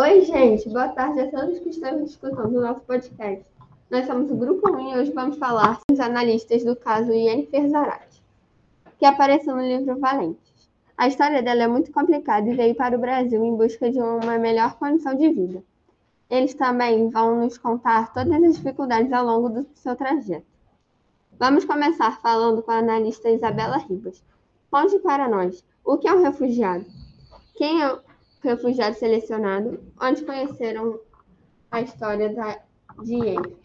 Oi, gente, boa tarde a todos que estão escutando o nosso podcast. Nós somos o Grupo 1 e hoje vamos falar com os analistas do caso Yennefer Zarate, que apareceu no livro Valentes. A história dela é muito complicada e veio para o Brasil em busca de uma melhor condição de vida. Eles também vão nos contar todas as dificuldades ao longo do seu trajeto. Vamos começar falando com a analista Isabela Ribas. Conte para nós o que é um refugiado, quem é refugiado selecionado, onde conheceram a história da, de Yennefer.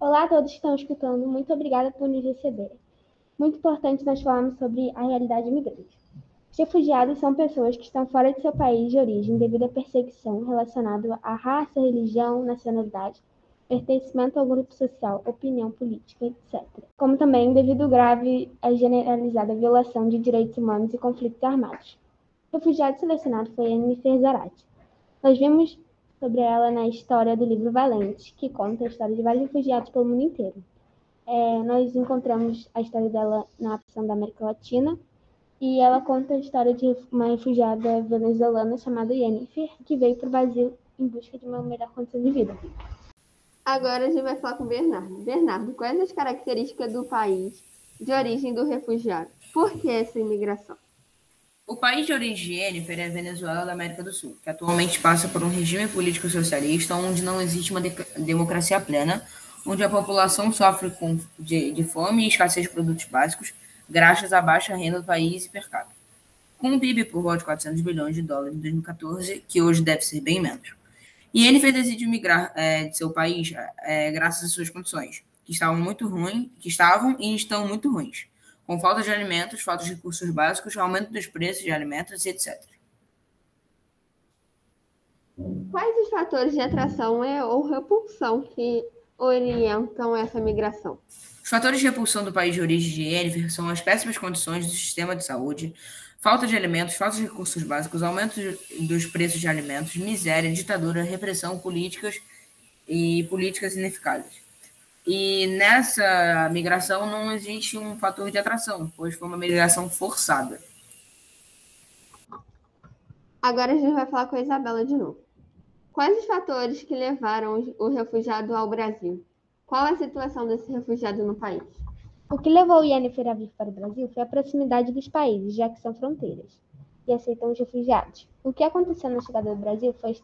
Olá a todos que estão escutando, muito obrigada por nos receber. Muito importante nós falarmos sobre a realidade imigrante. Os refugiados são pessoas que estão fora de seu país de origem devido à perseguição relacionada à raça, religião, nacionalidade, pertencimento ao grupo social, opinião política, etc. Como também devido grave e generalizada violação de direitos humanos e conflitos armados. Refugiado selecionado foi Anne Zarate. Nós vimos sobre ela na história do livro Valente, que conta a história de vários refugiados pelo mundo inteiro. É, nós encontramos a história dela na opção da América Latina, e ela conta a história de uma refugiada venezuelana chamada Yennefer, que veio para o Brasil em busca de uma melhor condição de vida. Agora a gente vai falar com o Bernardo. Bernardo, quais as características do país de origem do refugiado? Por que essa imigração? O país de origem de Yennefer é a Venezuela da América do Sul, que atualmente passa por um regime político socialista onde não existe uma de democracia plena, onde a população sofre com, de, de fome e escassez de produtos básicos, graças à baixa renda do país e per capita. Com um PIB por volta de 400 bilhões de dólares em 2014, que hoje deve ser bem menos. E ele fez decidir migrar é, de seu país é, graças às suas condições, que estavam muito ruins, que estavam e estão muito ruins, com falta de alimentos, falta de recursos básicos, aumento dos preços de alimentos, etc. Quais os fatores de atração ou repulsão que orientam essa migração? Os fatores de repulsão do país de origem de Yennefer são as péssimas condições do sistema de saúde, falta de alimentos, falta de recursos básicos, aumento dos preços de alimentos, miséria, ditadura, repressão, políticas e políticas ineficazes. E nessa migração não existe um fator de atração, pois foi uma migração forçada. Agora a gente vai falar com a Isabela de novo. Quais os fatores que levaram o refugiado ao Brasil? Qual a situação desse refugiado no país? O que levou o Yennefer a vir para o Brasil foi a proximidade dos países, já que são fronteiras, e aceitam os refugiados. O que aconteceu na chegada do Brasil foi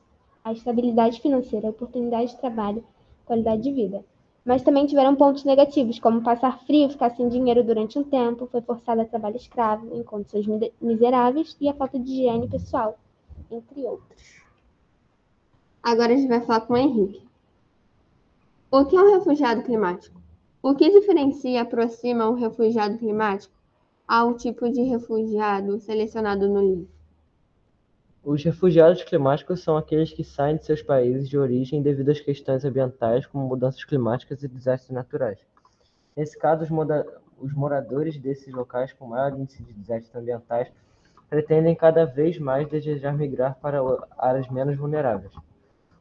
a estabilidade financeira, a oportunidade de trabalho, qualidade de vida. Mas também tiveram pontos negativos, como passar frio, ficar sem dinheiro durante um tempo, foi forçado a trabalho escravo, em condições miseráveis e a falta de higiene pessoal, entre outros. Agora a gente vai falar com o Henrique. O que é um refugiado climático? O que diferencia e aproxima um refugiado climático ao tipo de refugiado selecionado no livro? Os refugiados climáticos são aqueles que saem de seus países de origem devido às questões ambientais, como mudanças climáticas e desastres naturais. Nesse caso, os, os moradores desses locais com maior índice de desastres ambientais pretendem cada vez mais desejar migrar para áreas menos vulneráveis.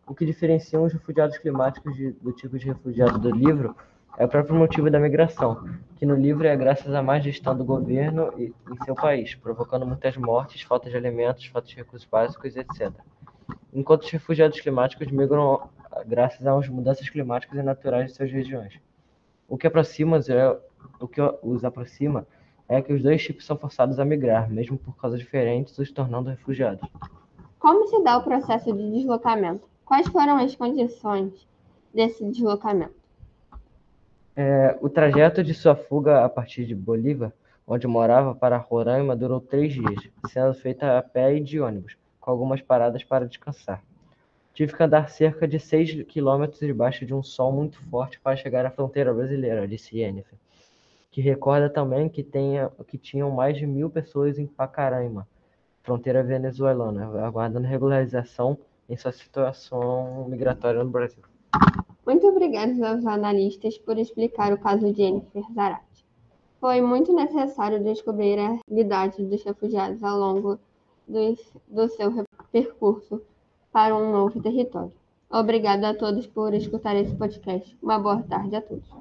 O que diferencia os refugiados climáticos de, do tipo de refugiado do livro é o próprio motivo da migração, que no livro é graças à má gestão do governo em seu país, provocando muitas mortes, falta de alimentos, falta de recursos básicos, etc. Enquanto os refugiados climáticos migram graças às mudanças climáticas e naturais de suas regiões. O que aproxima é, o que os aproxima é que os dois tipos são forçados a migrar, mesmo por causas diferentes, os tornando refugiados. Como se dá o processo de deslocamento? Quais foram as condições desse deslocamento? É, o trajeto de sua fuga a partir de Bolívar, onde morava, para Roraima durou três dias, sendo feita a pé e de ônibus, com algumas paradas para descansar. Tive que andar cerca de seis quilômetros debaixo de um sol muito forte para chegar à fronteira brasileira, disse Yennefer, que recorda também que, tenha, que tinham mais de mil pessoas em Pacaraima, fronteira venezuelana, aguardando regularização em sua situação migratória no Brasil. Muito obrigada aos analistas por explicar o caso de Jennifer Zarate. Foi muito necessário descobrir a realidade dos refugiados ao longo do, seu percurso para um novo território. Obrigada a todos por escutar esse podcast. Uma boa tarde a todos.